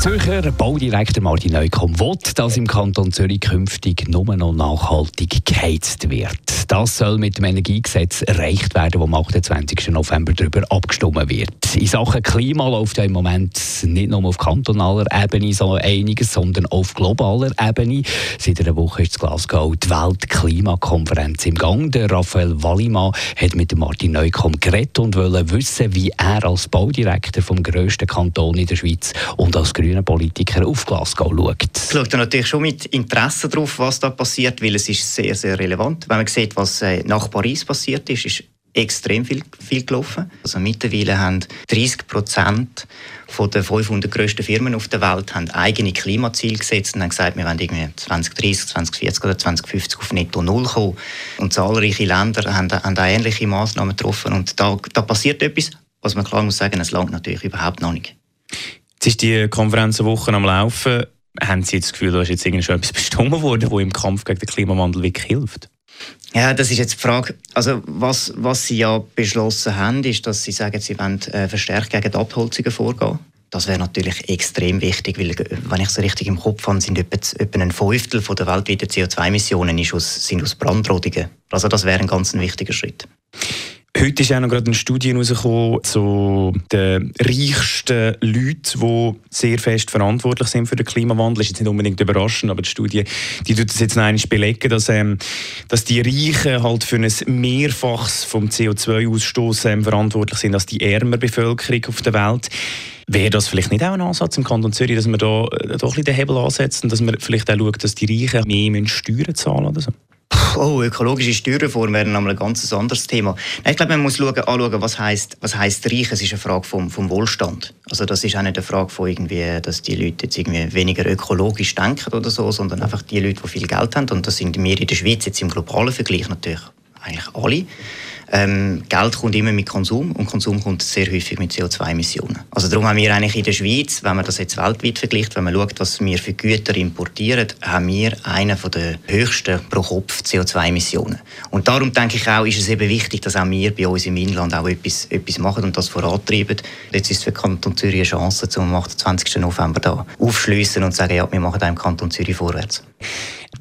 Zürcher Baudirektor Martin Neukomm will, dass im Kanton Zürich künftig nur noch nachhaltig geheizt wird. Das soll mit dem Energiegesetz erreicht werden, wo am 28. November darüber abgestimmt wird. In Sachen Klima läuft ja im Moment nicht nur auf kantonaler Ebene so einiges, sondern auf globaler Ebene. Seit einer Woche ist in Glasgow die Weltklimakonferenz im Gang. Der Raphael Wallimann hat mit Martin Neukomm geredet und wollte wissen, wie er als Baudirektor vom grössten Kanton in der Schweiz und als grüner Politiker auf Glasgow schaut. Ich schaue natürlich schon mit Interesse darauf, was da passiert, weil es ist sehr, sehr relevant. Wenn man sieht, was äh, nach Paris passiert ist, ist extrem viel, viel gelaufen. Also mittlerweile haben 30 Prozent der 500 grössten Firmen auf der Welt haben eigene Klimaziele gesetzt und haben gesagt, wir wollen irgendwie 2030, 2040 oder 2050 auf Netto Null kommen. Und zahlreiche Länder haben, haben ähnliche Maßnahmen getroffen. Und da, da passiert etwas, was man klar muss sagen, es langt natürlich überhaupt noch nicht. Jetzt ist die Konferenz eine Woche am Laufen. Haben Sie das Gefühl, da ist jetzt irgendwie schon etwas bestimmt worden, wo im Kampf gegen den Klimawandel wirklich hilft? Ja, das ist jetzt die Frage. Also was, was Sie ja beschlossen haben, ist, dass Sie sagen, Sie wollen äh, verstärkt gegen die Abholzungen vorgehen. Das wäre natürlich extrem wichtig, weil, wenn ich es richtig im Kopf habe, sind etwa, etwa ein Fünftel der weltweiten CO2-Emissionen aus, sind aus Brandrodungen. Also das wäre ein ganz wichtiger Schritt. Heute ist auch noch gerade eine Studie herausgekommen zu den reichsten Leuten, die sehr fest verantwortlich sind für den Klimawandel. Das ist jetzt nicht unbedingt überraschend, aber die Studie die tut das jetzt noch einmal belegen, dass, ähm, dass die Reichen halt für ein Mehrfaches vom CO2-Ausstoß ähm, verantwortlich sind als die ärmere Bevölkerung auf der Welt. Wäre das vielleicht nicht auch ein Ansatz im Kanton Zürich, dass man da äh, doch ein bisschen den Hebel ansetzt und dass man vielleicht auch schaut, dass die Reichen mehr Steuern zahlen oder so? Oh, ökologische Steuerreform wäre ein ganz anderes Thema. ich glaube, man muss schauen, anschauen, was heißt, was heißt reich. Es ist eine Frage vom, vom Wohlstand. Also das ist auch nicht eine Frage von irgendwie, dass die Leute jetzt irgendwie weniger ökologisch denken oder so, sondern einfach die Leute, die viel Geld haben. Und das sind wir in der Schweiz jetzt im globalen Vergleich natürlich eigentlich alle. Ähm, Geld kommt immer mit Konsum und Konsum kommt sehr häufig mit CO2-Emissionen. Also darum haben wir eigentlich in der Schweiz, wenn man das jetzt weltweit vergleicht, wenn man schaut, was wir für Güter importieren, haben wir einen der höchsten pro Kopf CO2-Emissionen. Und darum denke ich auch, ist es eben wichtig, dass auch wir bei uns im Inland auch etwas, etwas machen und das vorantreiben. Jetzt ist es für Kanton Zürich eine Chance, zum 28. November da aufschließen und sagen, ja, wir machen da im Kanton Zürich vorwärts.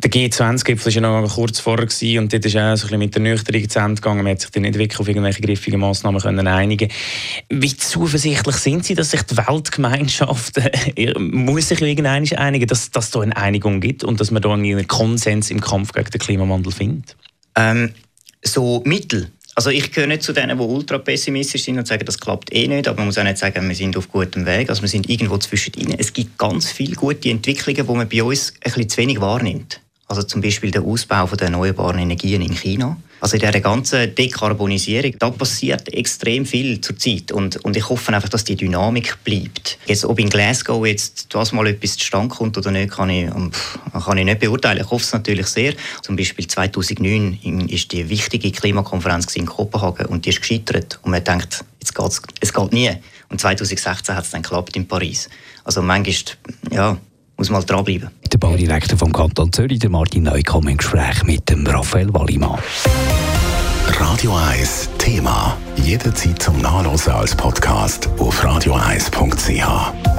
Der G20-Gipfel war ja noch kurz vorher und dort ist auch so ein bisschen mit der Nüchternung zu Ende gegangen. Man hat sich dann nicht wirklich auf irgendwelche griffigen Massnahmen können einigen Wie zuversichtlich sind Sie, dass sich die Weltgemeinschaft äh, muss sich irgendwann einigen, dass, dass es da eine Einigung gibt und dass man da einen Konsens im Kampf gegen den Klimawandel findet? Ähm, so Mittel. Also ich gehöre nicht zu denen, die ultra pessimistisch sind und sagen, das klappt eh nicht, aber man muss auch nicht sagen, wir sind auf gutem Weg. Also wir sind irgendwo zwischen ihnen. Es gibt ganz viele gute Entwicklungen, die man bei uns ein bisschen zu wenig wahrnimmt. Also zum Beispiel der Ausbau der erneuerbaren Energien in China. Also in dieser ganzen Dekarbonisierung, da passiert extrem viel zurzeit und, und ich hoffe einfach, dass die Dynamik bleibt. Jetzt, ob in Glasgow jetzt das mal etwas zustande kommt oder nicht, kann ich, kann ich nicht beurteilen. Ich hoffe es natürlich sehr. Zum Beispiel 2009 ist die wichtige Klimakonferenz in Kopenhagen und die ist gescheitert und man denkt, jetzt geht's, es geht nie. Und 2016 hat es dann geklappt in Paris. Also manchmal, ja, muss man dranbleiben. Der Baudirektor vom Kanton Zürich, der Martin Neukomm, im Gespräch mit dem Raphael Wallimann. Radio 1 Thema. Jederzeit zum Nachlesen als Podcast auf radio1.ch.